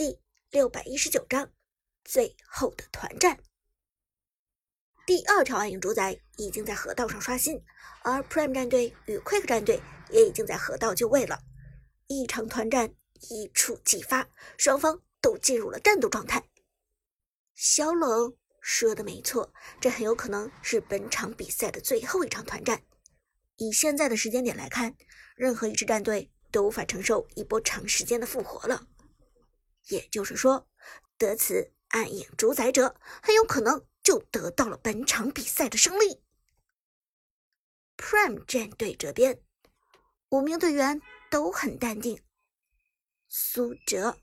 第六百一十九章最后的团战。第二条暗影主宰已经在河道上刷新，而 Prime 战队与 Quick 战队也已经在河道就位了。一场团战一触即发，双方都进入了战斗状态。小冷说的没错，这很有可能是本场比赛的最后一场团战。以现在的时间点来看，任何一支战队都无法承受一波长时间的复活了。也就是说，得此暗影主宰者很有可能就得到了本场比赛的胜利。Prime 战队这边，五名队员都很淡定。苏哲，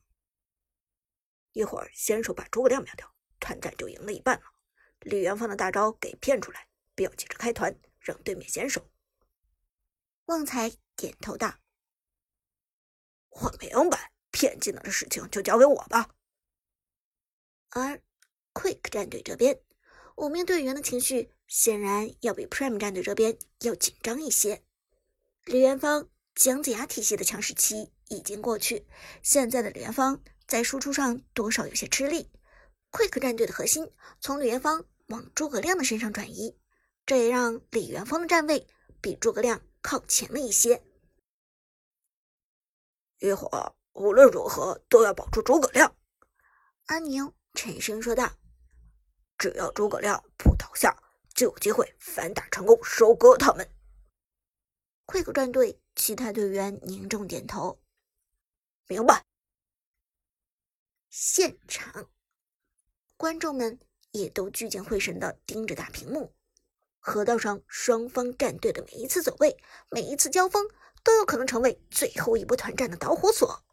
一会儿先手把诸葛亮秒掉，团战就赢了一半了。李元芳的大招给骗出来，不要急着开团，让对面先手。旺财点头道：“我明白。”骗技能的事情就交给我吧。而 Quick 战队这边，五名队员的情绪显然要比 Prime 战队这边要紧张一些。李元芳、姜子牙体系的强势期已经过去，现在的李元芳在输出上多少有些吃力。Quick 战队的核心从李元芳往诸葛亮的身上转移，这也让李元芳的站位比诸葛亮靠前了一些。一会儿。无论如何都要保住诸葛亮，阿宁沉声说道：“只要诸葛亮不倒下，就有机会反打成功，收割他们。” Quick 战队其他队员凝重点头，明白。现场观众们也都聚精会神的盯着大屏幕，河道上双方战队的每一次走位，每一次交锋，都有可能成为最后一波团战的导火索。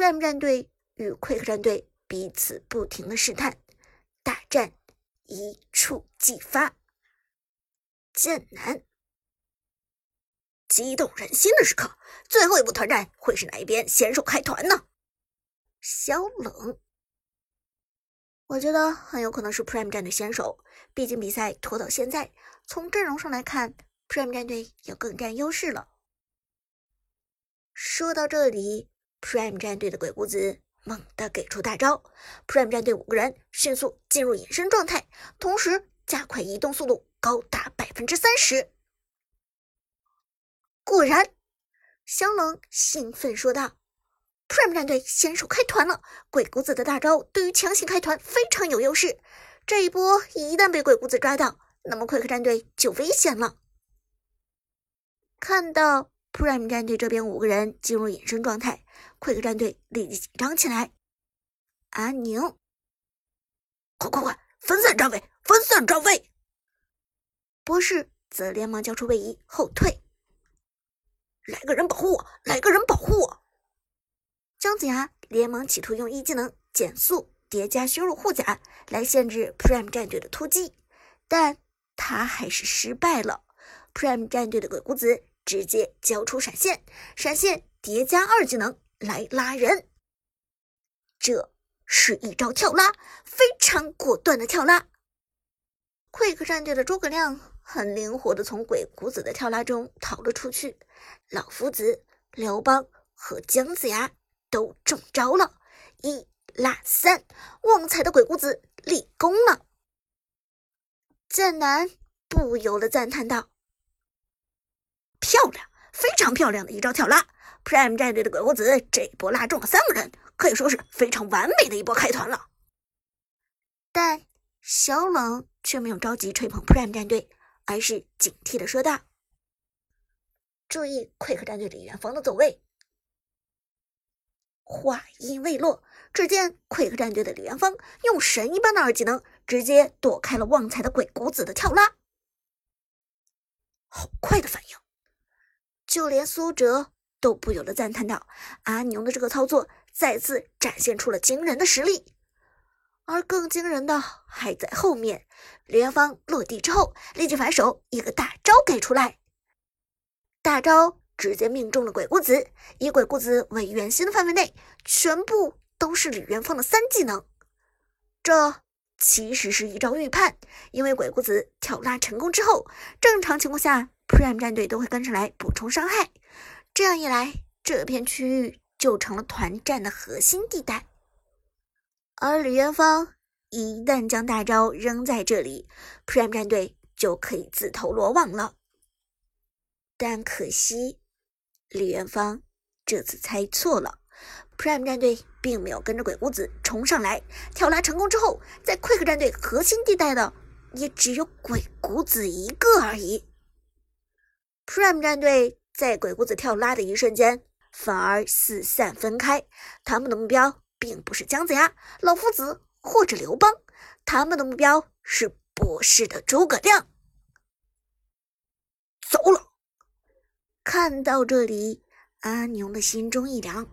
Prime 战队与 Quick 战队彼此不停的试探，大战一触即发。剑南，激动人心的时刻，最后一步团战会是哪一边先手开团呢？小冷，我觉得很有可能是 Prime 战队先手，毕竟比赛拖到现在，从阵容上来看，Prime 战队要更占优势了。说到这里。Prime 战队的鬼谷子猛地给出大招，Prime 战队五个人迅速进入隐身状态，同时加快移动速度高达百分之三十。果然，香冷兴奋说道：“Prime 战队先手开团了，鬼谷子的大招对于强行开团非常有优势。这一波一旦被鬼谷子抓到，那么 Quick 战队就危险了。”看到 Prime 战队这边五个人进入隐身状态。Quick 战队立即紧张起来。阿宁，快快快，分散站位，分散站位！博士则连忙交出位移后退。来个人保护我，来个人保护我！姜子牙连忙企图用一技能减速叠加削弱护甲来限制 Prime 战队的突击，但他还是失败了。Prime 战队的鬼谷子直接交出闪现，闪现叠加二技能。来拉人，这是一招跳拉，非常果断的跳拉。Quick 战队的诸葛亮很灵活的从鬼谷子的跳拉中逃了出去，老夫子、刘邦和姜子牙都中招了，一拉三，旺财的鬼谷子立功了。剑南不由得赞叹道：“漂亮，非常漂亮的一招跳拉。” Prime 战队的鬼谷子这一波拉中了三个人，可以说是非常完美的一波开团了。但小冷却没有着急吹捧 Prime 战队，而是警惕的说道：“注意 Quick 战队李元芳的走位。”话音未落，只见 Quick 战队的李元芳用神一般的二技能，直接躲开了旺财的鬼谷子的跳拉。好快的反应，就连苏哲。都不由得赞叹道：“阿牛的这个操作再次展现出了惊人的实力，而更惊人的还在后面。李元芳落地之后，立即反手一个大招给出来，大招直接命中了鬼谷子。以鬼谷子为圆心的范围内，全部都是李元芳的三技能。这其实是一招预判，因为鬼谷子跳拉成功之后，正常情况下，Prime 战队都会跟上来补充伤害。”这样一来，这片区域就成了团战的核心地带。而李元芳一旦将大招扔在这里，Prime 战队就可以自投罗网了。但可惜，李元芳这次猜错了，Prime 战队并没有跟着鬼谷子冲上来。跳拉成功之后，在 Quick 战队核心地带的也只有鬼谷子一个而已。Prime 战队在鬼谷子跳拉的一瞬间，反而四散分开，他们的目标。并不是姜子牙、老夫子或者刘邦，他们的目标是博士的诸葛亮。走了。看到这里，阿牛的心中一凉，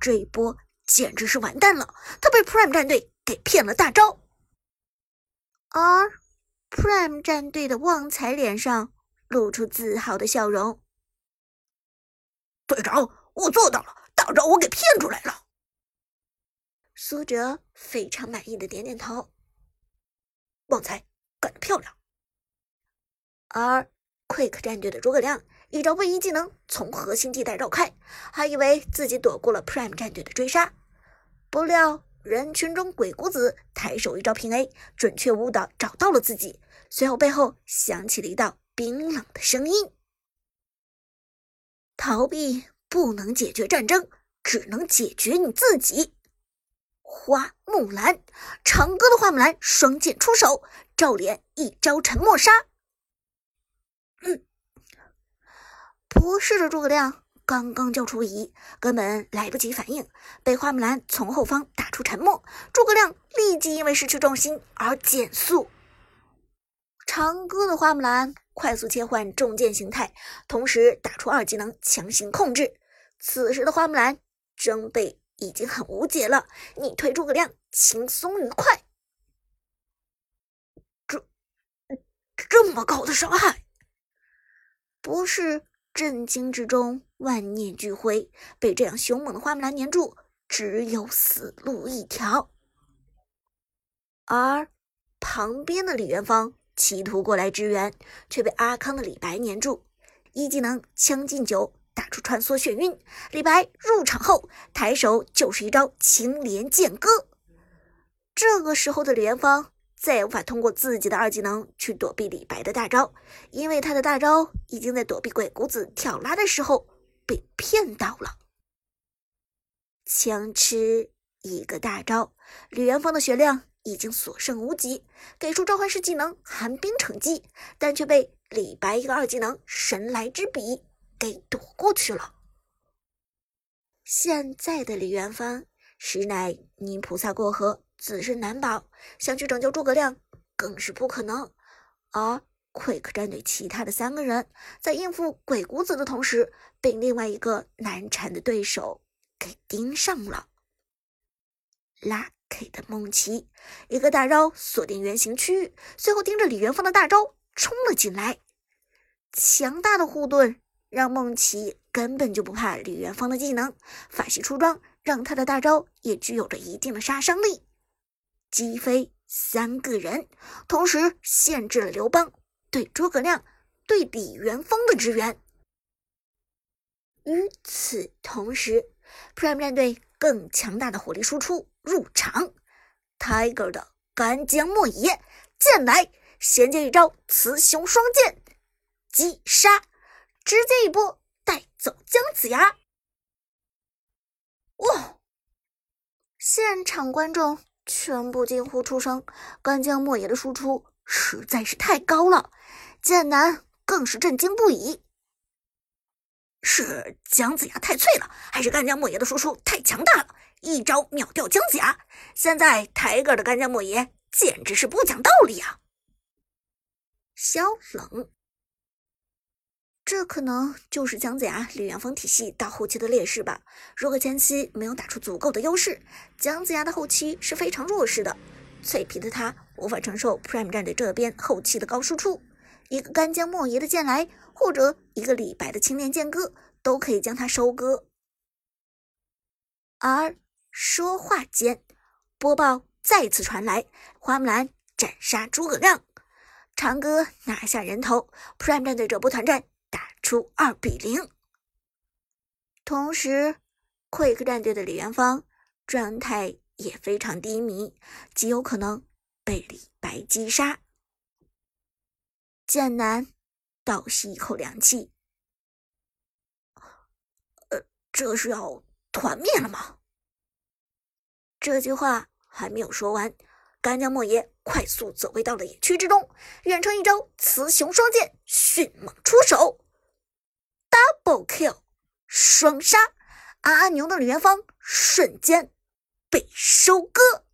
这一波简直是完蛋了，他被 Prime 战队给骗了大招。而 Prime 战队的旺财脸上露出自豪的笑容：“队长，我做到了，大招我给骗出来了。”苏哲非常满意的点点头，旺财干得漂亮。而 Quick 战队的诸葛亮一招位移技能从核心地带绕开，还以为自己躲过了 Prime 战队的追杀，不料人群中鬼谷子抬手一招平 A，准确无误的找到了自己。随后背后响起了一道冰冷的声音：“逃避不能解决战争，只能解决你自己。”花木兰，长歌的花木兰双剑出手，照脸一招沉默杀。嗯，不是的诸葛亮刚刚交出移，根本来不及反应，被花木兰从后方打出沉默。诸葛亮立即因为失去重心而减速。长歌的花木兰快速切换重剑形态，同时打出二技能强行控制。此时的花木兰装备。已经很无解了，你推诸葛亮轻松愉快，这这么高的伤害，不是震惊之中万念俱灰，被这样凶猛的花木兰粘住，只有死路一条。而旁边的李元芳企图过来支援，却被阿康的李白粘住，一技能将进酒。打出穿梭眩晕，李白入场后抬手就是一招青莲剑歌。这个时候的李元芳再也无法通过自己的二技能去躲避李白的大招，因为他的大招已经在躲避鬼谷子跳拉的时候被骗到了。枪吃一个大招，李元芳的血量已经所剩无几，给出召唤师技能寒冰惩击，但却被李白一个二技能神来之笔。给躲过去了。现在的李元芳实乃泥菩萨过河，自身难保，想去拯救诸葛亮更是不可能。而 Quick 战队其他的三个人在应付鬼谷子的同时，被另外一个难缠的对手给盯上了。Lucky 的梦琪一个大招锁定圆形区域，随后盯着李元芳的大招冲了进来，强大的护盾。让梦琪根本就不怕李元芳的技能，法系出装让他的大招也具有着一定的杀伤力，击飞三个人，同时限制了刘邦对诸葛亮、对李元芳的支援。与此同时，Prime 战队更强大的火力输出入场，Tiger 的干将莫邪剑来，衔接一招雌雄双剑击杀。直接一波带走姜子牙！哇！现场观众全部惊呼出声，干将莫邪的输出实在是太高了，剑南更是震惊不已。是姜子牙太脆了，还是干将莫邪的输出太强大了，一招秒掉姜子牙？现在抬个的干将莫邪简直是不讲道理啊！萧冷。这可能就是姜子牙、李元芳体系到后期的劣势吧。如果前期没有打出足够的优势，姜子牙的后期是非常弱势的。脆皮的他无法承受 Prime 战队这边后期的高输出，一个干将莫邪的剑来，或者一个李白的青莲剑歌，都可以将他收割。而说话间，播报再次传来：花木兰斩杀诸葛亮，长歌拿下人头，Prime 战队这波团战。打出二比零，同时，Quick 战队的李元芳状态也非常低迷，极有可能被李白击杀。剑南倒吸一口凉气：“呃，这是要团灭了吗？”这句话还没有说完，干将莫邪快速走位到了野区之中，远程一招雌雄双剑，迅猛出手，double kill，双杀！阿牛的李元芳瞬间被收割。